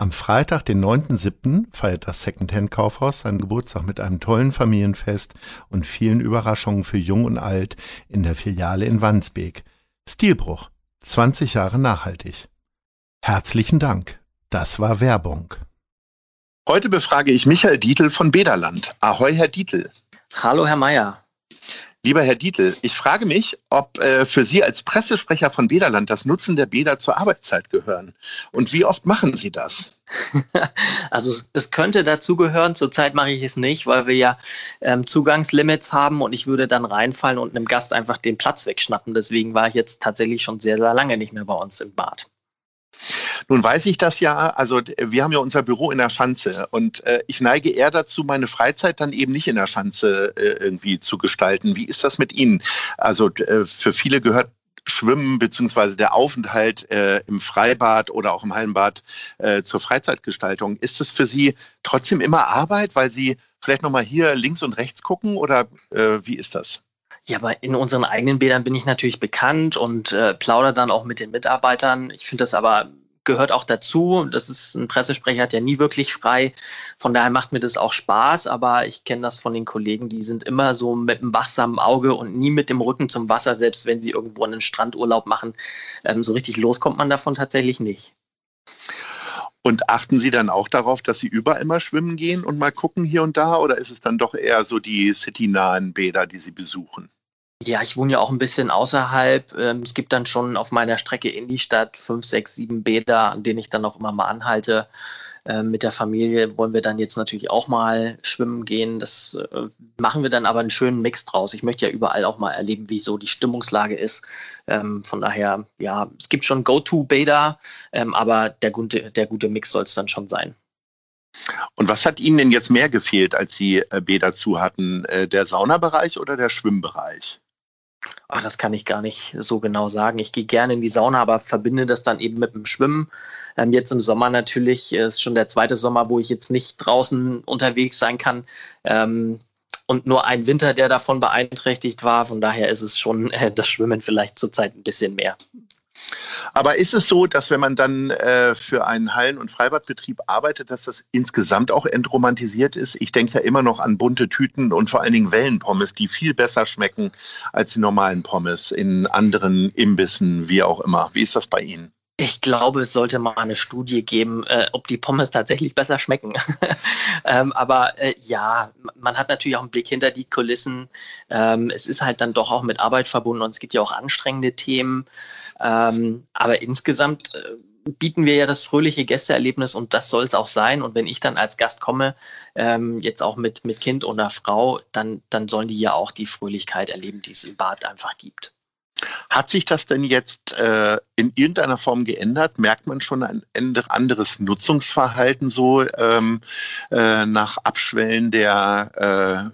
Am Freitag, den 9.7., feiert das Secondhand-Kaufhaus seinen Geburtstag mit einem tollen Familienfest und vielen Überraschungen für Jung und Alt in der Filiale in Wandsbek. Stilbruch. 20 Jahre nachhaltig. Herzlichen Dank. Das war Werbung. Heute befrage ich Michael Dietl von Bederland. Ahoi, Herr Dietl. Hallo, Herr Mayer. Lieber Herr Dietl, ich frage mich, ob äh, für Sie als Pressesprecher von Bederland das Nutzen der Bäder zur Arbeitszeit gehören. Und wie oft machen Sie das? Also es könnte dazu gehören, zurzeit mache ich es nicht, weil wir ja ähm, Zugangslimits haben und ich würde dann reinfallen und einem Gast einfach den Platz wegschnappen. Deswegen war ich jetzt tatsächlich schon sehr, sehr lange nicht mehr bei uns im Bad. Nun weiß ich das ja, also wir haben ja unser Büro in der Schanze und äh, ich neige eher dazu, meine Freizeit dann eben nicht in der Schanze äh, irgendwie zu gestalten. Wie ist das mit Ihnen? Also äh, für viele gehört Schwimmen beziehungsweise der Aufenthalt äh, im Freibad oder auch im Hallenbad äh, zur Freizeitgestaltung. Ist es für Sie trotzdem immer Arbeit, weil Sie vielleicht nochmal hier links und rechts gucken oder äh, wie ist das? Ja, aber in unseren eigenen Bädern bin ich natürlich bekannt und äh, plaudere dann auch mit den Mitarbeitern. Ich finde das aber gehört auch dazu. Das ist ein Pressesprecher, hat ja nie wirklich frei. Von daher macht mir das auch Spaß, aber ich kenne das von den Kollegen, die sind immer so mit einem wachsamen Auge und nie mit dem Rücken zum Wasser, selbst wenn sie irgendwo einen Strandurlaub machen. Ähm, so richtig los kommt man davon tatsächlich nicht. Und achten Sie dann auch darauf, dass Sie überall mal schwimmen gehen und mal gucken hier und da? Oder ist es dann doch eher so die citynahen Bäder, die Sie besuchen? Ja, ich wohne ja auch ein bisschen außerhalb. Ähm, es gibt dann schon auf meiner Strecke in die Stadt fünf, sechs, sieben Bäder, an denen ich dann auch immer mal anhalte. Ähm, mit der Familie wollen wir dann jetzt natürlich auch mal schwimmen gehen. Das äh, machen wir dann aber einen schönen Mix draus. Ich möchte ja überall auch mal erleben, wie so die Stimmungslage ist. Ähm, von daher, ja, es gibt schon Go-To-Bäder, aber der gute, der gute Mix soll es dann schon sein. Und was hat Ihnen denn jetzt mehr gefehlt, als Sie äh, Bäder zu hatten? Äh, der Saunabereich oder der Schwimmbereich? Ach, das kann ich gar nicht so genau sagen. Ich gehe gerne in die Sauna, aber verbinde das dann eben mit dem Schwimmen. Ähm, jetzt im Sommer natürlich äh, ist schon der zweite Sommer, wo ich jetzt nicht draußen unterwegs sein kann. Ähm, und nur ein Winter, der davon beeinträchtigt war. Von daher ist es schon äh, das Schwimmen vielleicht zurzeit ein bisschen mehr. Aber ist es so, dass wenn man dann äh, für einen Hallen- und Freibadbetrieb arbeitet, dass das insgesamt auch entromantisiert ist? Ich denke ja immer noch an bunte Tüten und vor allen Dingen Wellenpommes, die viel besser schmecken als die normalen Pommes in anderen Imbissen, wie auch immer. Wie ist das bei Ihnen? Ich glaube, es sollte mal eine Studie geben, äh, ob die Pommes tatsächlich besser schmecken. ähm, aber äh, ja, man hat natürlich auch einen Blick hinter die Kulissen. Ähm, es ist halt dann doch auch mit Arbeit verbunden und es gibt ja auch anstrengende Themen. Ähm, aber insgesamt äh, bieten wir ja das fröhliche Gästeerlebnis und das soll es auch sein. Und wenn ich dann als Gast komme, ähm, jetzt auch mit, mit Kind oder Frau, dann, dann sollen die ja auch die Fröhlichkeit erleben, die es im Bad einfach gibt. Hat sich das denn jetzt äh, in irgendeiner Form geändert? Merkt man schon ein anderes Nutzungsverhalten so ähm, äh, nach Abschwellen der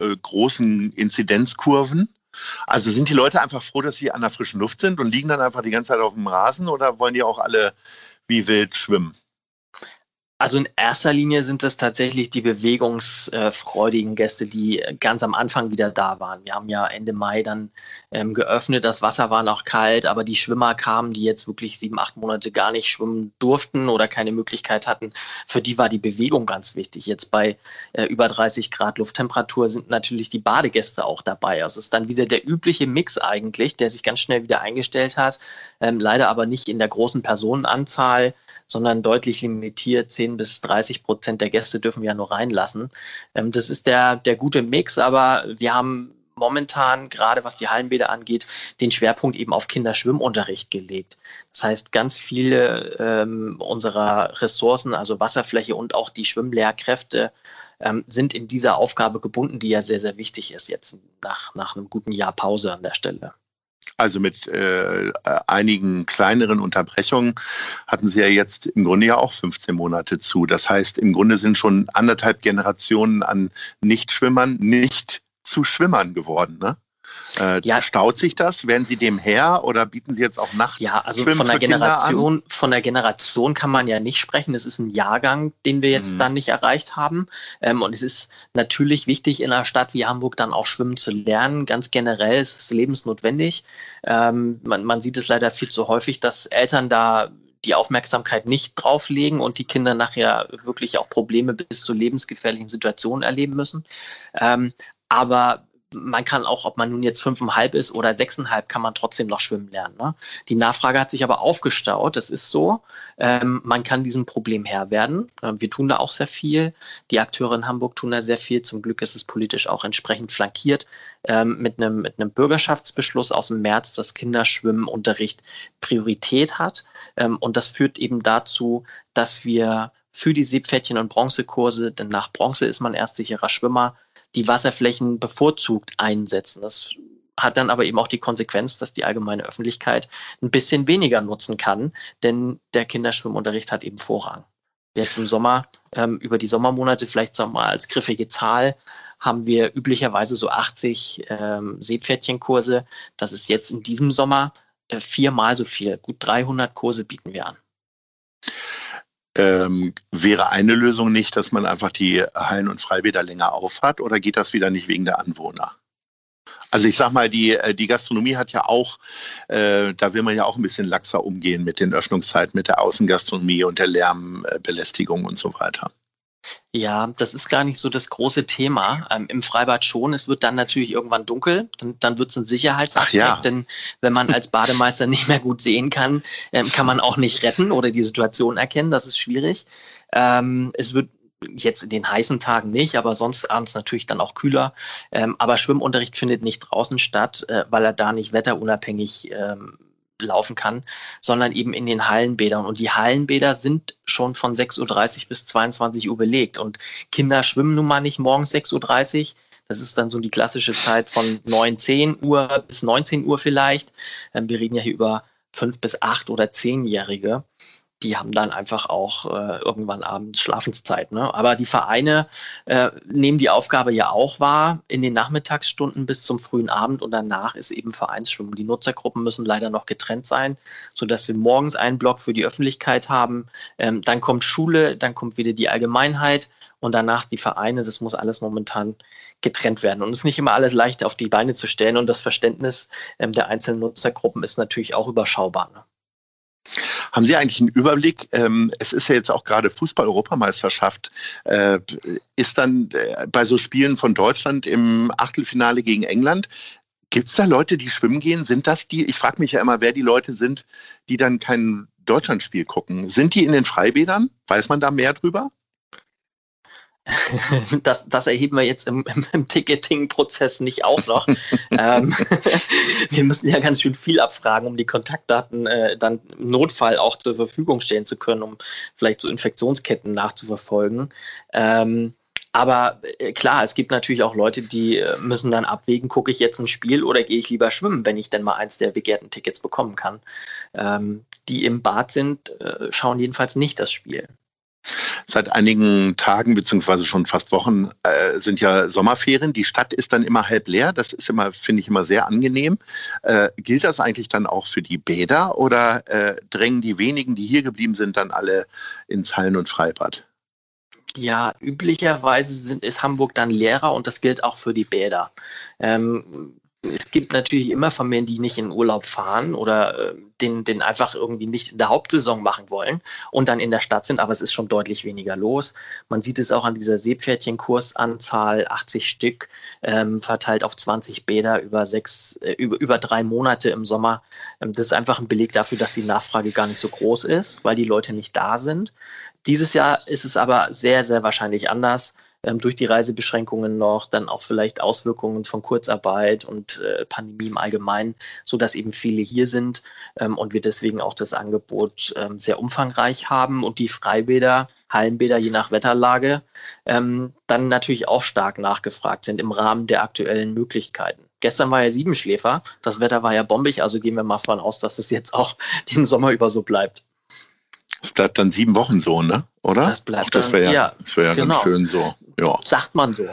äh, äh, großen Inzidenzkurven? Also sind die Leute einfach froh, dass sie an der frischen Luft sind und liegen dann einfach die ganze Zeit auf dem Rasen oder wollen die auch alle wie wild schwimmen? Also in erster Linie sind es tatsächlich die bewegungsfreudigen Gäste, die ganz am Anfang wieder da waren. Wir haben ja Ende Mai dann ähm, geöffnet, das Wasser war noch kalt, aber die Schwimmer kamen, die jetzt wirklich sieben, acht Monate gar nicht schwimmen durften oder keine Möglichkeit hatten. Für die war die Bewegung ganz wichtig. Jetzt bei äh, über 30 Grad Lufttemperatur sind natürlich die Badegäste auch dabei. Also es ist dann wieder der übliche Mix eigentlich, der sich ganz schnell wieder eingestellt hat. Ähm, leider aber nicht in der großen Personenanzahl sondern deutlich limitiert. 10 bis 30 Prozent der Gäste dürfen wir ja nur reinlassen. Ähm, das ist der, der gute Mix, aber wir haben momentan, gerade was die Hallenbäder angeht, den Schwerpunkt eben auf Kinderschwimmunterricht gelegt. Das heißt, ganz viele ähm, unserer Ressourcen, also Wasserfläche und auch die Schwimmlehrkräfte, ähm, sind in dieser Aufgabe gebunden, die ja sehr, sehr wichtig ist jetzt nach, nach einem guten Jahr Pause an der Stelle. Also mit äh, einigen kleineren Unterbrechungen hatten Sie ja jetzt im Grunde ja auch 15 Monate zu. Das heißt, im Grunde sind schon anderthalb Generationen an Nichtschwimmern nicht zu Schwimmern geworden. Ne? Äh, ja. Staut sich das? Werden Sie dem her oder bieten Sie jetzt auch Nacht? Ja, also von der Generation, von der Generation kann man ja nicht sprechen. Es ist ein Jahrgang, den wir jetzt mhm. dann nicht erreicht haben. Ähm, und es ist natürlich wichtig, in einer Stadt wie Hamburg dann auch schwimmen zu lernen. Ganz generell ist es lebensnotwendig. Ähm, man, man sieht es leider viel zu häufig, dass Eltern da die Aufmerksamkeit nicht drauflegen und die Kinder nachher wirklich auch Probleme bis zu lebensgefährlichen Situationen erleben müssen. Ähm, aber man kann auch, ob man nun jetzt fünfeinhalb ist oder sechseinhalb, kann man trotzdem noch schwimmen lernen. Ne? Die Nachfrage hat sich aber aufgestaut, das ist so. Ähm, man kann diesem Problem Herr werden. Ähm, wir tun da auch sehr viel. Die Akteure in Hamburg tun da sehr viel. Zum Glück ist es politisch auch entsprechend flankiert ähm, mit, einem, mit einem Bürgerschaftsbeschluss aus dem März, dass Kinderschwimmenunterricht Priorität hat. Ähm, und das führt eben dazu, dass wir für die Seepferdchen- und Bronzekurse, denn nach Bronze ist man erst sicherer Schwimmer, die Wasserflächen bevorzugt einsetzen. Das hat dann aber eben auch die Konsequenz, dass die allgemeine Öffentlichkeit ein bisschen weniger nutzen kann, denn der Kinderschwimmunterricht hat eben Vorrang. Jetzt im Sommer, ähm, über die Sommermonate, vielleicht sagen wir mal als griffige Zahl, haben wir üblicherweise so 80 ähm, Seepferdchenkurse. Das ist jetzt in diesem Sommer äh, viermal so viel. Gut 300 Kurse bieten wir an. Ähm, wäre eine Lösung nicht, dass man einfach die Hallen und Freibäder länger aufhat oder geht das wieder nicht wegen der Anwohner? Also ich sag mal, die, äh, die Gastronomie hat ja auch, äh, da will man ja auch ein bisschen laxer umgehen mit den Öffnungszeiten, mit der Außengastronomie und der Lärmbelästigung und so weiter. Ja, das ist gar nicht so das große Thema. Ähm, Im Freibad schon. Es wird dann natürlich irgendwann dunkel. Dann, dann wird es ein Sicherheitsaspekt. Ja. Denn wenn man als Bademeister nicht mehr gut sehen kann, ähm, kann man auch nicht retten oder die Situation erkennen. Das ist schwierig. Ähm, es wird jetzt in den heißen Tagen nicht, aber sonst abends natürlich dann auch kühler. Ähm, aber Schwimmunterricht findet nicht draußen statt, äh, weil er da nicht wetterunabhängig ähm, laufen kann, sondern eben in den Hallenbädern. Und die Hallenbäder sind schon von 6.30 Uhr bis 22 Uhr belegt. Und Kinder schwimmen nun mal nicht morgens 6.30 Uhr. Das ist dann so die klassische Zeit von 9, 10 Uhr bis 19 Uhr vielleicht. Ähm, wir reden ja hier über fünf bis acht oder zehnjährige die haben dann einfach auch äh, irgendwann abends Schlafenszeit. Ne? Aber die Vereine äh, nehmen die Aufgabe ja auch wahr in den Nachmittagsstunden bis zum frühen Abend und danach ist eben Vereinsschwimmen. Die Nutzergruppen müssen leider noch getrennt sein, sodass wir morgens einen Block für die Öffentlichkeit haben. Ähm, dann kommt Schule, dann kommt wieder die Allgemeinheit und danach die Vereine. Das muss alles momentan getrennt werden. Und es ist nicht immer alles leicht auf die Beine zu stellen und das Verständnis ähm, der einzelnen Nutzergruppen ist natürlich auch überschaubar. Ne? Haben Sie eigentlich einen Überblick? Ähm, es ist ja jetzt auch gerade Fußball-Europameisterschaft. Äh, ist dann äh, bei so Spielen von Deutschland im Achtelfinale gegen England, gibt es da Leute, die schwimmen gehen? Sind das die? Ich frage mich ja immer, wer die Leute sind, die dann kein Deutschlandspiel gucken. Sind die in den Freibädern? Weiß man da mehr drüber? das, das erheben wir jetzt im, im, im Ticketing-Prozess nicht auch noch. ähm, wir müssen ja ganz schön viel abfragen, um die Kontaktdaten äh, dann im Notfall auch zur Verfügung stellen zu können, um vielleicht so Infektionsketten nachzuverfolgen. Ähm, aber äh, klar, es gibt natürlich auch Leute, die äh, müssen dann abwägen, gucke ich jetzt ein Spiel oder gehe ich lieber schwimmen, wenn ich denn mal eins der begehrten Tickets bekommen kann. Ähm, die im Bad sind, äh, schauen jedenfalls nicht das Spiel. Seit einigen Tagen beziehungsweise schon fast Wochen äh, sind ja Sommerferien. Die Stadt ist dann immer halb leer. Das ist immer, finde ich, immer sehr angenehm. Äh, gilt das eigentlich dann auch für die Bäder oder äh, drängen die wenigen, die hier geblieben sind, dann alle ins Hallen- und Freibad? Ja, üblicherweise sind, ist Hamburg dann leerer und das gilt auch für die Bäder. Ähm, es gibt natürlich immer Familien, die nicht in Urlaub fahren oder äh, den, den einfach irgendwie nicht in der Hauptsaison machen wollen und dann in der Stadt sind, aber es ist schon deutlich weniger los. Man sieht es auch an dieser Seepferdchenkursanzahl, 80 Stück, ähm, verteilt auf 20 Bäder über sechs, äh, über, über drei Monate im Sommer. Ähm, das ist einfach ein Beleg dafür, dass die Nachfrage gar nicht so groß ist, weil die Leute nicht da sind. Dieses Jahr ist es aber sehr, sehr wahrscheinlich anders. Ähm, durch die Reisebeschränkungen noch, dann auch vielleicht Auswirkungen von Kurzarbeit und äh, Pandemie im Allgemeinen, so dass eben viele hier sind ähm, und wir deswegen auch das Angebot ähm, sehr umfangreich haben und die Freibäder Hallenbäder je nach Wetterlage dann natürlich auch stark nachgefragt sind im Rahmen der aktuellen Möglichkeiten. Gestern war ja Siebenschläfer, das Wetter war ja bombig, also gehen wir mal von aus, dass es jetzt auch den Sommer über so bleibt. Es bleibt dann sieben Wochen so, ne? Oder? Das bleibt Ach, das wäre ja, ja, das wär ja genau. ganz schön so. Ja. Sagt man so.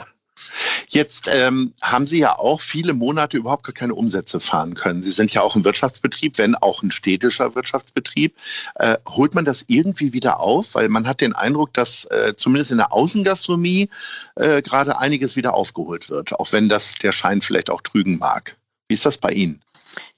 Jetzt ähm, haben Sie ja auch viele Monate überhaupt gar keine Umsätze fahren können. Sie sind ja auch ein Wirtschaftsbetrieb, wenn auch ein städtischer Wirtschaftsbetrieb. Äh, holt man das irgendwie wieder auf? Weil man hat den Eindruck, dass äh, zumindest in der Außengastronomie äh, gerade einiges wieder aufgeholt wird, auch wenn das der Schein vielleicht auch trügen mag. Wie ist das bei Ihnen?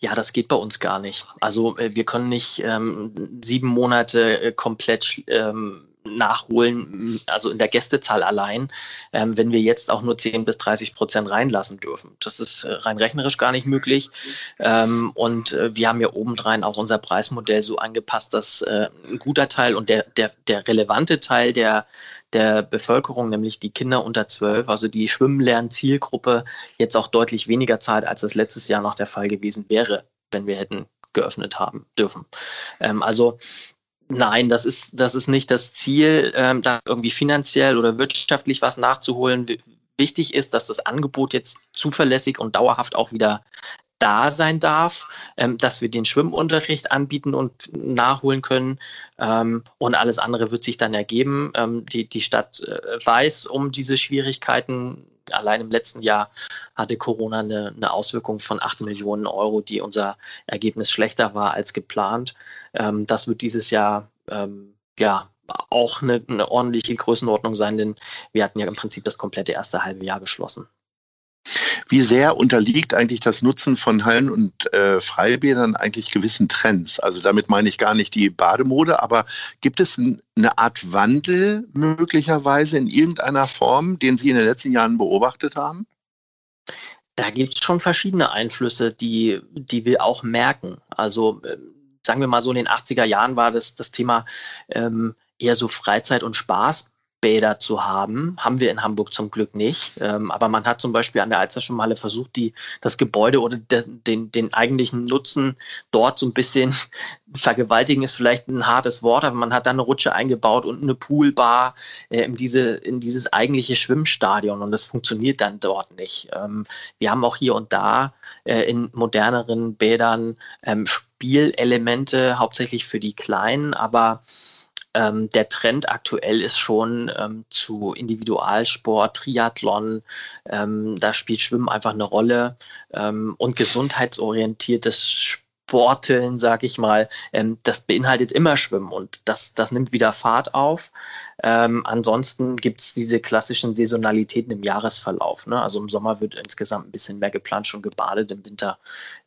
Ja, das geht bei uns gar nicht. Also äh, wir können nicht ähm, sieben Monate äh, komplett ähm, nachholen, also in der Gästezahl allein, ähm, wenn wir jetzt auch nur 10 bis 30 Prozent reinlassen dürfen. Das ist äh, rein rechnerisch gar nicht möglich. Ähm, und äh, wir haben ja obendrein auch unser Preismodell so angepasst, dass äh, ein guter Teil und der, der, der relevante Teil der, der Bevölkerung, nämlich die Kinder unter 12, also die Schwimmenlern-Zielgruppe, jetzt auch deutlich weniger zahlt, als das letztes Jahr noch der Fall gewesen wäre, wenn wir hätten geöffnet haben dürfen. Ähm, also Nein, das ist, das ist nicht das Ziel, ähm, da irgendwie finanziell oder wirtschaftlich was nachzuholen. Wichtig ist, dass das Angebot jetzt zuverlässig und dauerhaft auch wieder da sein darf, ähm, dass wir den Schwimmunterricht anbieten und nachholen können. Ähm, und alles andere wird sich dann ergeben. Ähm, die, die Stadt äh, weiß um diese Schwierigkeiten. Allein im letzten Jahr hatte Corona eine, eine Auswirkung von 8 Millionen Euro, die unser Ergebnis schlechter war als geplant. Ähm, das wird dieses Jahr ähm, ja auch eine, eine ordentliche Größenordnung sein, denn wir hatten ja im Prinzip das komplette erste halbe Jahr geschlossen. Wie sehr unterliegt eigentlich das Nutzen von Hallen und äh, Freibädern eigentlich gewissen Trends? Also damit meine ich gar nicht die Bademode, aber gibt es ein, eine Art Wandel möglicherweise in irgendeiner Form, den Sie in den letzten Jahren beobachtet haben? Da gibt es schon verschiedene Einflüsse, die, die wir auch merken. Also äh, sagen wir mal so in den 80er Jahren war das das Thema ähm, eher so Freizeit und Spaß Bäder zu haben. Haben wir in Hamburg zum Glück nicht. Ähm, aber man hat zum Beispiel an der Alsterschwimmhalle versucht, die, das Gebäude oder de, den, den eigentlichen Nutzen dort so ein bisschen vergewaltigen ist vielleicht ein hartes Wort, aber man hat da eine Rutsche eingebaut und eine Poolbar äh, in, diese, in dieses eigentliche Schwimmstadion und das funktioniert dann dort nicht. Ähm, wir haben auch hier und da äh, in moderneren Bädern ähm, Spielelemente, hauptsächlich für die Kleinen, aber ähm, der Trend aktuell ist schon ähm, zu Individualsport, Triathlon. Ähm, da spielt Schwimmen einfach eine Rolle ähm, und gesundheitsorientiertes Sporteln, sag ich mal, ähm, das beinhaltet immer Schwimmen und das, das nimmt wieder Fahrt auf. Ähm, ansonsten gibt es diese klassischen Saisonalitäten im Jahresverlauf. Ne? Also im Sommer wird insgesamt ein bisschen mehr geplant, schon gebadet. Im Winter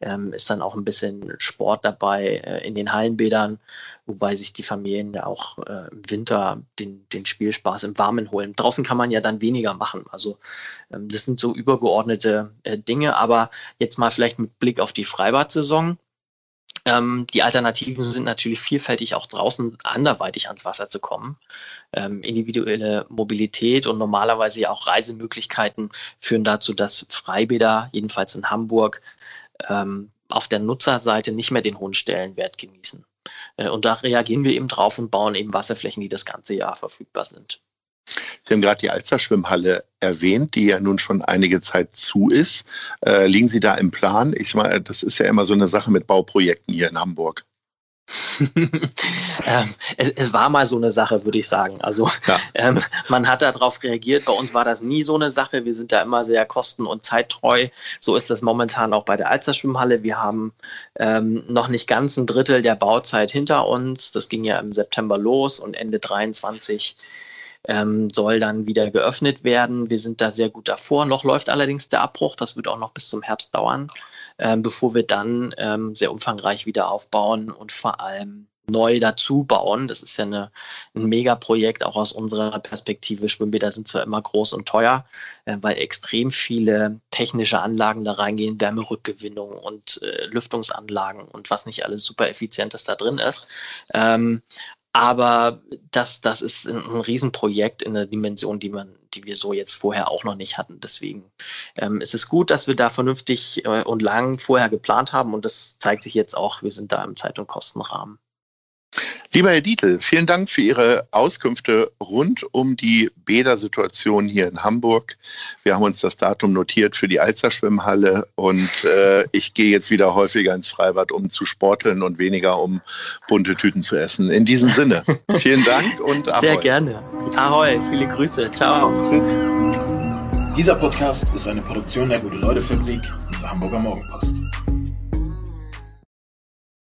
ähm, ist dann auch ein bisschen Sport dabei äh, in den Hallenbädern, wobei sich die Familien ja auch äh, im Winter den, den Spielspaß im Warmen holen. Draußen kann man ja dann weniger machen. Also ähm, das sind so übergeordnete äh, Dinge. Aber jetzt mal vielleicht mit Blick auf die Freibad-Saison. Ähm, die Alternativen sind natürlich vielfältig auch draußen anderweitig ans Wasser zu kommen. Ähm, individuelle Mobilität und normalerweise auch Reisemöglichkeiten führen dazu, dass Freibäder, jedenfalls in Hamburg, ähm, auf der Nutzerseite nicht mehr den hohen Stellenwert genießen. Äh, und da reagieren wir eben drauf und bauen eben Wasserflächen, die das ganze Jahr verfügbar sind. Sie haben gerade die Alster-Schwimmhalle erwähnt, die ja nun schon einige Zeit zu ist. Äh, liegen Sie da im Plan? Ich meine, das ist ja immer so eine Sache mit Bauprojekten hier in Hamburg. ähm, es, es, war mal so eine Sache, würde ich sagen. Also ja. ähm, man hat darauf reagiert. Bei uns war das nie so eine Sache. Wir sind da immer sehr kosten- und zeittreu. So ist das momentan auch bei der Alster Schwimmhalle. Wir haben ähm, noch nicht ganz ein Drittel der Bauzeit hinter uns. Das ging ja im September los und Ende 23 ähm, soll dann wieder geöffnet werden. Wir sind da sehr gut davor. Noch läuft allerdings der Abbruch. Das wird auch noch bis zum Herbst dauern, ähm, bevor wir dann ähm, sehr umfangreich wieder aufbauen und vor allem neu dazu bauen. Das ist ja eine, ein Megaprojekt, auch aus unserer Perspektive. Schwimmbäder sind zwar immer groß und teuer, äh, weil extrem viele technische Anlagen da reingehen, Wärmerückgewinnung und äh, Lüftungsanlagen und was nicht alles super effizientes da drin ist. Ähm, aber das, das ist ein, Riesenprojekt in der Dimension, die man, die wir so jetzt vorher auch noch nicht hatten. Deswegen ähm, ist es gut, dass wir da vernünftig äh, und lang vorher geplant haben und das zeigt sich jetzt auch, wir sind da im Zeit- und Kostenrahmen. Lieber Herr Dietl, vielen Dank für Ihre Auskünfte rund um die Bädersituation hier in Hamburg. Wir haben uns das Datum notiert für die Alsterschwimmhalle und äh, ich gehe jetzt wieder häufiger ins Freibad, um zu sporteln und weniger um bunte Tüten zu essen. In diesem Sinne, vielen Dank und Ahoi. Sehr gerne. Ahoi, viele Grüße. Ciao. Dieser Podcast ist eine Produktion der Gute-Leute-Fabrik und der Hamburger Morgenpost.